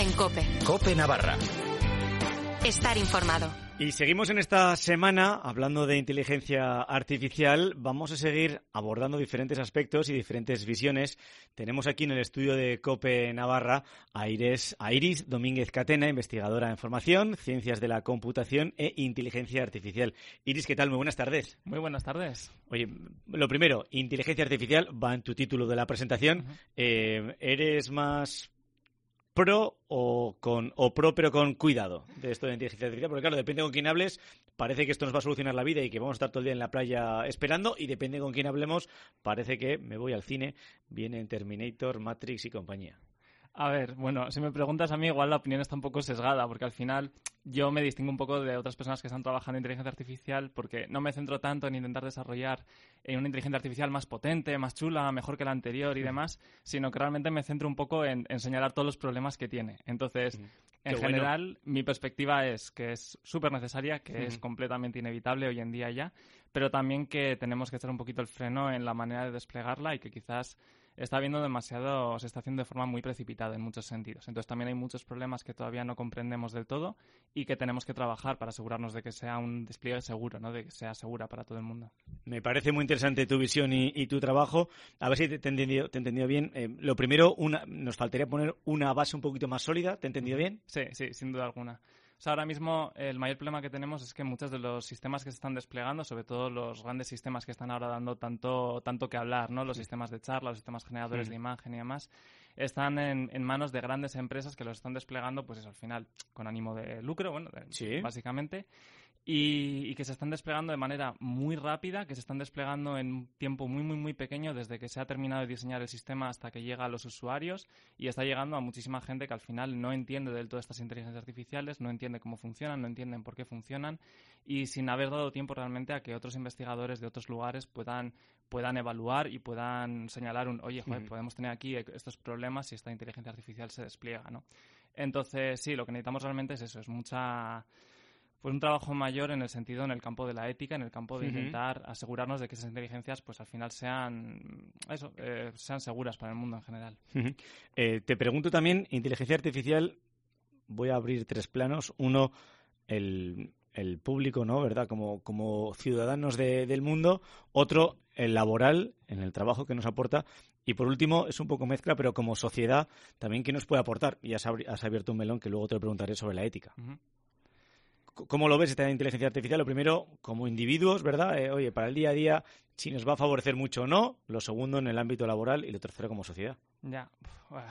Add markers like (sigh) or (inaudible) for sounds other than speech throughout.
En Cope. Cope Navarra. Estar informado. Y seguimos en esta semana hablando de inteligencia artificial. Vamos a seguir abordando diferentes aspectos y diferentes visiones. Tenemos aquí en el estudio de COPE Navarra a Iris, a Iris Domínguez Catena, investigadora en formación, ciencias de la computación e inteligencia artificial. Iris, ¿qué tal? Muy buenas tardes. Muy buenas tardes. Oye, lo primero, inteligencia artificial va en tu título de la presentación. Eh, ¿Eres más pro o con o pro pero con cuidado de esto de inteligencia artificial, porque claro, depende con quién hables, parece que esto nos va a solucionar la vida y que vamos a estar todo el día en la playa esperando y depende con quién hablemos, parece que me voy al cine, viene Terminator, Matrix y compañía. A ver, bueno, si me preguntas a mí, igual la opinión está un poco sesgada, porque al final yo me distingo un poco de otras personas que están trabajando en inteligencia artificial, porque no me centro tanto en intentar desarrollar una inteligencia artificial más potente, más chula, mejor que la anterior y demás, sino que realmente me centro un poco en, señalar todos los problemas que tiene. Entonces, en general, mi perspectiva es que es súper necesaria, que es completamente inevitable hoy en día ya, pero también que tenemos que echar un poquito el freno en la manera de desplegarla y que quizás está habiendo demasiado, se está haciendo de forma muy precipitada en muchos sentidos. Entonces también hay muchos problemas que todavía no comprendemos del todo y que tenemos que trabajar para asegurarnos de que sea un despliegue seguro, ¿no? de que sea segura para todo el mundo. Me parece muy interesante tu visión y, tu trabajo. A ver si te, he entendido, te he entendido bien. Eh, lo primero, una, nos faltaría poner una base un poquito más sólida. ¿Te he entendido bien? Sí, sí, sin duda alguna ahora mismo el mayor problema que tenemos es que muchos de los sistemas que se están desplegando, sobre todo los grandes sistemas que están ahora dando tanto, tanto que hablar, ¿no? Los sistemas de charla, los sistemas generadores de imagen y demás, están en, en, manos de grandes empresas que los están desplegando, pues al final, con ánimo de lucro, bueno, básicamente y, que se están desplegando de manera muy rápida, que se están desplegando en un tiempo muy, muy, muy pequeño desde que se ha terminado de diseñar el sistema hasta que llega a los usuarios y está llegando a muchísima gente que al final no entiende del todo estas inteligencias artificiales, no entiende cómo funcionan, no entienden por qué funcionan y sin haber dado tiempo realmente a que otros investigadores de otros lugares puedan, puedan evaluar y puedan señalar un, oye, podemos tener aquí estos problemas si esta inteligencia artificial se despliega, ¿no? Entonces, sí, lo que necesitamos realmente es eso, es mucha pues un trabajo mayor en el sentido en el campo de la ética, en el campo de intentar asegurarnos de que esas inteligencias pues al final sean eso, eh, sean seguras para el mundo en general. Eh, te pregunto también, inteligencia artificial, voy a abrir tres planos. Uno, el, el público, ¿no? ¿Verdad? Como, como ciudadanos del mundo. Otro, el laboral, en el trabajo que nos aporta. Y por último, es un poco mezcla, pero como sociedad, también, ¿qué nos puede aportar? Y has, has abierto un melón que luego te lo preguntaré sobre la ética. ¿Cómo lo ves esta inteligencia artificial? Lo primero, como individuos, ¿verdad? Eh, oye, para el día a día, si nos va a favorecer mucho o no. Lo segundo, en el ámbito laboral. Y lo tercero, como sociedad. Ya,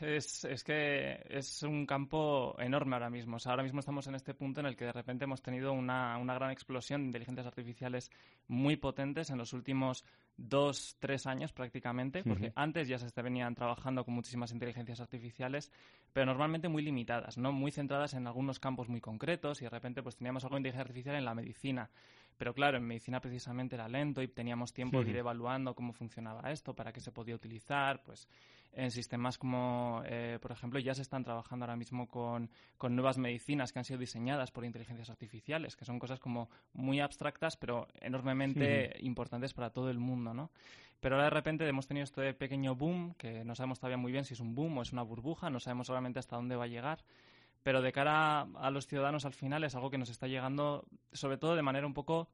es, es que es un campo enorme ahora mismo. O sea, ahora mismo estamos en este punto en el que de repente hemos tenido una, una gran explosión de inteligencias artificiales muy potentes en los últimos dos, tres años prácticamente, porque antes ya se venían trabajando con muchísimas inteligencias artificiales, pero normalmente muy limitadas, ¿no? Muy centradas en algunos campos muy concretos y de repente pues teníamos algo de inteligencia artificial en la medicina. Pero claro, en medicina precisamente era lento y teníamos tiempo de ir evaluando cómo funcionaba esto, para qué se podía utilizar, pues en sistemas como, eh, por ejemplo, ya se están trabajando ahora mismo con, con, nuevas medicinas que han sido diseñadas por inteligencias artificiales, que son cosas como muy abstractas, pero enormemente importantes para todo el mundo, ¿no? Pero ahora de repente hemos tenido este pequeño boom, que no sabemos todavía muy bien si es un boom o es una burbuja, no sabemos solamente hasta dónde va a llegar, pero de cara a los ciudadanos al final es algo que nos está llegando, sobre todo de manera un poco,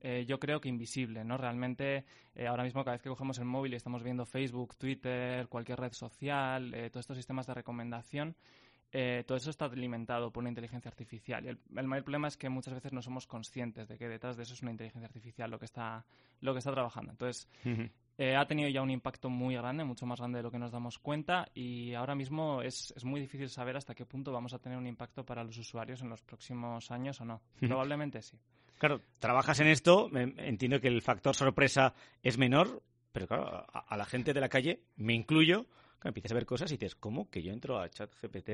eh, yo creo que invisible, ¿no? Realmente, eh, ahora mismo cada vez que cogemos el móvil y estamos viendo Facebook, Twitter, cualquier red social, eh, todos estos sistemas de recomendación, todo eso está alimentado por una inteligencia artificial. Y el, mayor problema es que muchas veces no somos conscientes de que detrás de eso es una inteligencia artificial lo que está, lo que está trabajando. Entonces, eh, ha tenido ya un impacto muy grande, mucho más grande de lo que nos damos cuenta y ahora mismo es, es, muy difícil saber hasta qué punto vamos a tener un impacto para los usuarios en los próximos años o no. Probablemente sí. Claro, trabajas en esto, entiendo que el factor sorpresa es menor, pero claro, a, la gente de la calle, me incluyo, empiezas a ver cosas y dices, ¿cómo que yo entro a ChatGPT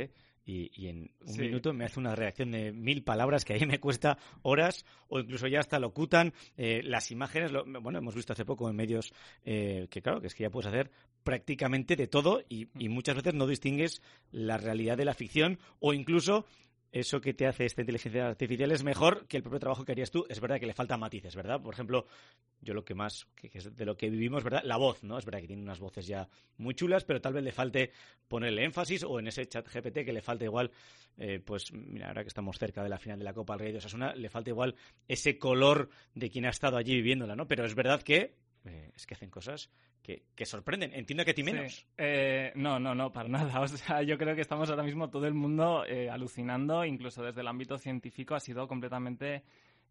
y, y en un minuto me hace una reacción de mil palabras que ahí me cuesta horas o incluso ya hasta locutan eh, las imágenes? bueno, hemos visto hace poco en medios eh, que, claro, que es que ya puedes hacer prácticamente de todo y, y muchas veces no distingues la realidad de la ficción o incluso eso que te hace esta inteligencia artificial es mejor que el propio trabajo que harías tú. Es verdad que le faltan matices, ¿verdad? Por ejemplo, yo lo que más, que de lo que vivimos, ¿verdad? La voz, ¿no? Es verdad que tiene unas voces ya muy chulas, pero tal vez le falte ponerle énfasis o en ese chat GPT que le falte igual, eh, pues mira, ahora que estamos cerca de la final de la Copa del Rey de Osasuna, le falta igual ese color de quien ha estado allí viviéndola, ¿no? Pero es verdad que eh, es que hacen cosas que, sorprenden. Entiendo que a ti menos. Eh, no, no, no, para nada. (laughs) O sea, yo creo que estamos ahora mismo todo el mundo eh, alucinando, incluso desde el ámbito científico ha sido completamente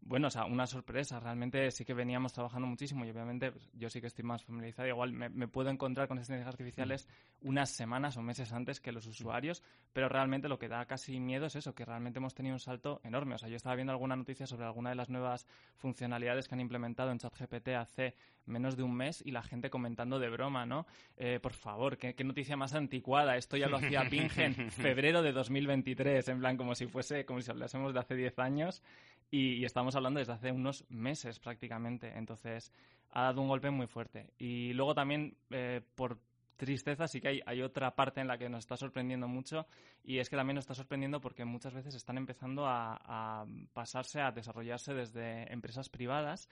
bueno, o sea, una sorpresa. Realmente sí que veníamos trabajando muchísimo y obviamente pues, yo sí que estoy más familiarizado. Igual me, puedo encontrar con inteligencias artificiales unas semanas o meses antes que los usuarios, pero realmente lo que da casi miedo es eso, que realmente hemos tenido un salto enorme. O sea, yo estaba viendo alguna noticia sobre alguna de las nuevas funcionalidades que han implementado en ChatGPT hace menos de un mes y la gente comentando de broma, ¿no? Eh, por favor, ¿qué, noticia más anticuada. Esto ya lo hacía (laughs) Pinge en febrero de 2023, en plan como si fuese, como si hablásemos de hace 10 años y, estamos hablando desde hace unos meses prácticamente. Entonces, ha dado un golpe muy fuerte. Y luego también, eh, por tristeza sí que hay, hay, otra parte en la que nos está sorprendiendo mucho y es que también nos está sorprendiendo porque muchas veces están empezando a, pasarse a desarrollarse desde empresas privadas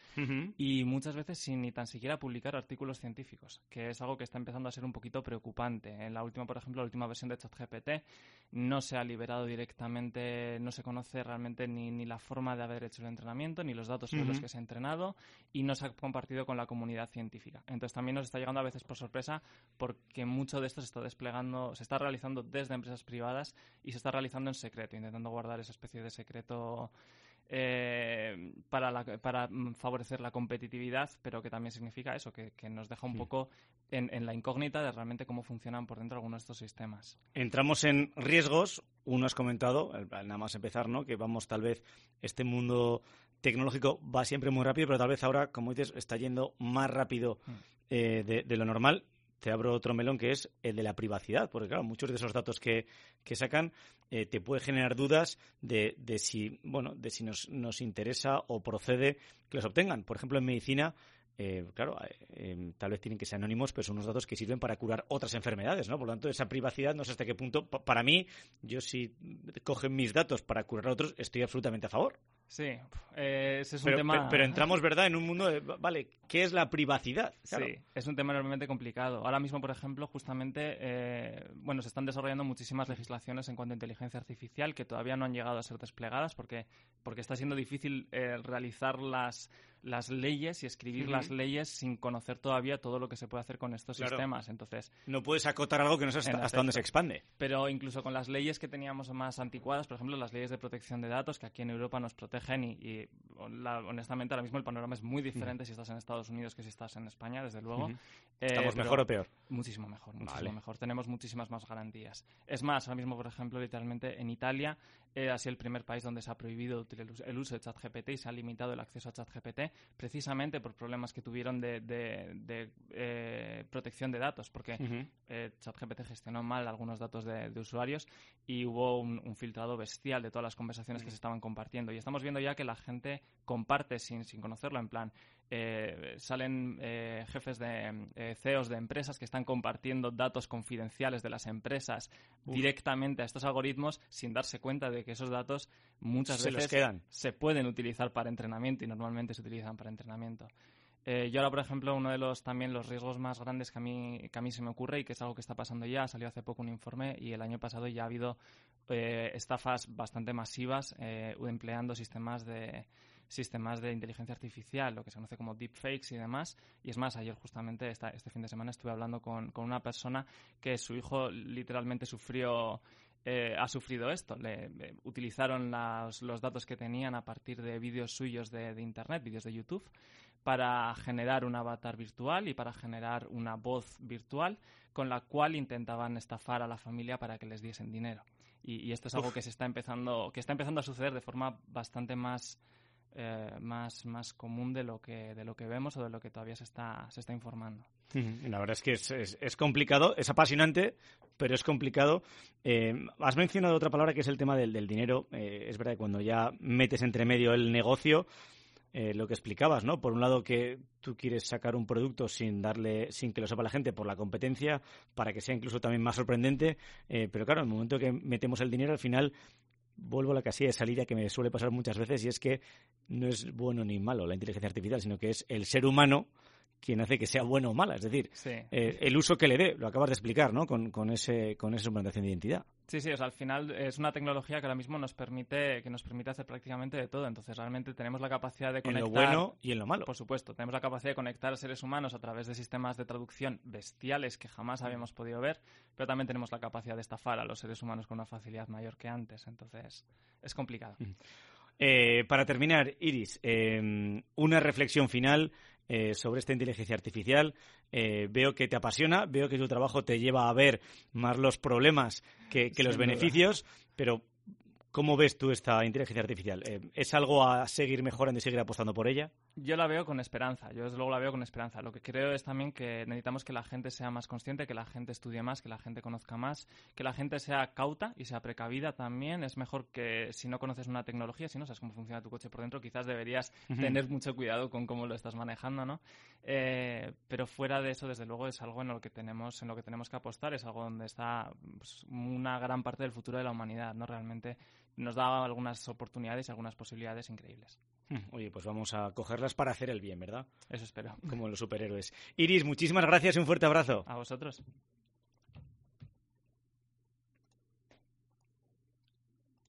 y muchas veces sin ni tan siquiera publicar artículos científicos, que es algo que está empezando a ser un poquito preocupante. En la última, por ejemplo, la última versión de ChatGPT no se ha liberado directamente, no se conoce realmente ni, ni la forma de haber hecho el entrenamiento, ni los datos sobre los que se ha entrenado y no se ha compartido con la comunidad científica. Entonces también nos está llegando a veces por sorpresa porque mucho de esto se está desplegando, se está realizando desde empresas privadas y se está realizando en secreto, intentando guardar esa especie de secreto eh, para, para favorecer la competitividad, pero que también significa eso, que, nos deja un poco en, la incógnita de realmente cómo funcionan por dentro algunos de estos sistemas. Entramos en riesgos. Uno has comentado, nada más empezar, ¿no? que vamos tal vez, este mundo tecnológico va siempre muy rápido, pero tal vez ahora, como dices, está yendo más rápido mm. eh, de, lo normal te abro otro melón que es el de la privacidad, porque claro, muchos de esos datos que, que sacan eh, te puede generar dudas de, de, si, bueno, de si nos, nos interesa o procede que los obtengan. Por ejemplo, en medicina eh, claro, eh, tal vez tienen que ser anónimos, pero son unos datos que sirven para curar otras enfermedades, ¿no? Por lo tanto, esa privacidad no sé hasta qué punto, para mí, yo si cogen mis datos para curar a otros, estoy absolutamente a favor. Sí, eh, ese es un pero, tema... Pero, entramos, (laughs) ¿verdad?, en un mundo de, vale, ¿qué es la privacidad? Sí, es un tema enormemente complicado. Ahora mismo, por ejemplo, justamente, bueno, se están desarrollando muchísimas legislaciones en cuanto a inteligencia artificial que todavía no han llegado a ser desplegadas porque, porque está siendo difícil realizar las las leyes y escribir las leyes sin conocer todavía todo lo que se puede hacer con estos sistemas. Entonces, no puedes acotar algo que no sabes hasta, dónde se expande. Pero incluso con las leyes que teníamos más anticuadas, por ejemplo, las leyes de protección de datos que aquí en Europa nos protegen y, honestamente ahora mismo el panorama es muy diferente si estás en Estados Unidos que si estás en España, desde luego. Eh, ¿Estamos mejor o peor? Muchísimo mejor, muchísimo mejor. Tenemos muchísimas más garantías. Es más, ahora mismo, por ejemplo, literalmente en Italia ha sido el primer país donde se ha prohibido el uso de ChatGPT y se ha limitado el acceso a ChatGPT precisamente por problemas que tuvieron de, eh, protección de datos, porque eh, ChatGPT gestionó mal algunos datos de, usuarios y hubo un, filtrado bestial de todas las conversaciones que se estaban compartiendo. Y estamos viendo ya que la gente comparte sin, sin conocerlo, en plan, eh, salen eh, jefes de eh, CEOs de empresas que están compartiendo datos confidenciales de las empresas directamente a estos algoritmos sin darse cuenta de que esos datos muchas veces se pueden utilizar para entrenamiento y normalmente se utilizan para entrenamiento. yo ahora, por ejemplo, uno de los también los riesgos más grandes que a mí que a mí se me ocurre y que es algo que está pasando ya, salió hace poco un informe y el año pasado ya ha habido estafas bastante masivas empleando sistemas de sistemas de inteligencia artificial, lo que se conoce como deepfakes y demás. Y es más, ayer justamente este fin de semana estuve hablando con, una persona que su hijo literalmente sufrió eh, ha sufrido esto. Le, utilizaron los datos que tenían a partir de vídeos suyos de, Internet, vídeos de YouTube, para generar un avatar virtual y para generar una voz virtual con la cual intentaban estafar a la familia para que les diesen dinero. Y, esto es algo que se está empezando, que está empezando a suceder de forma bastante más eh, más, más común de lo, que, de lo que vemos o de lo que todavía se está, se está informando. La verdad es que es, es, complicado, es apasionante, pero es complicado. Eh, has mencionado otra palabra que es el tema del, del dinero. Eh, es verdad que cuando ya metes entre medio el negocio, lo que explicabas, ¿no? Por un lado que tú quieres sacar un producto sin darle, sin que lo sepa la gente por la competencia, para que sea incluso también más sorprendente, pero claro, en el momento que metemos el dinero, al final vuelvo a la casilla de salida que me suele pasar muchas veces y es que no es bueno ni malo la inteligencia artificial, sino que es el ser humano quien hace que sea bueno o mala. Es decir, eh, el uso que le dé, lo acabas de explicar, ¿no? Con, con, ese, con esa suplantación de identidad. Sí, sí, o sea, al final es una tecnología que ahora mismo nos permite, que nos permite hacer prácticamente de todo. Entonces, realmente tenemos la capacidad de conectar. En lo bueno y en lo malo. Por supuesto, tenemos la capacidad de conectar a seres humanos a través de sistemas de traducción bestiales que jamás habíamos podido ver, pero también tenemos la capacidad de estafar a los seres humanos con una facilidad mayor que antes. Entonces, es complicado. Eh, para terminar, Iris, eh, una reflexión final eh, sobre esta inteligencia artificial. Eh, veo que te apasiona, veo que tu trabajo te lleva a ver más los problemas que, los beneficios, pero ¿Cómo ves tú esta inteligencia artificial? Eh, ¿Es algo a seguir mejorando y seguir apostando por ella? Yo la veo con esperanza, yo desde luego la veo con esperanza. Lo que creo es también que necesitamos que la gente sea más consciente, que la gente estudie más, que la gente conozca más, que la gente sea cauta y sea precavida también. Es mejor que si no conoces una tecnología, si no sabes cómo funciona tu coche por dentro, quizás deberías tener mucho cuidado con cómo lo estás manejando, ¿no? Eh, pero fuera de eso, desde luego, es algo en lo que tenemos, en lo que tenemos que apostar, es algo donde está pues, una gran parte del futuro de la humanidad, ¿no? Realmente nos da algunas oportunidades y algunas posibilidades increíbles. Hmm, oye, pues vamos a cogerlas para hacer el bien, ¿verdad? Eso espero. Como los superhéroes. Iris, muchísimas gracias y un fuerte abrazo. A vosotros.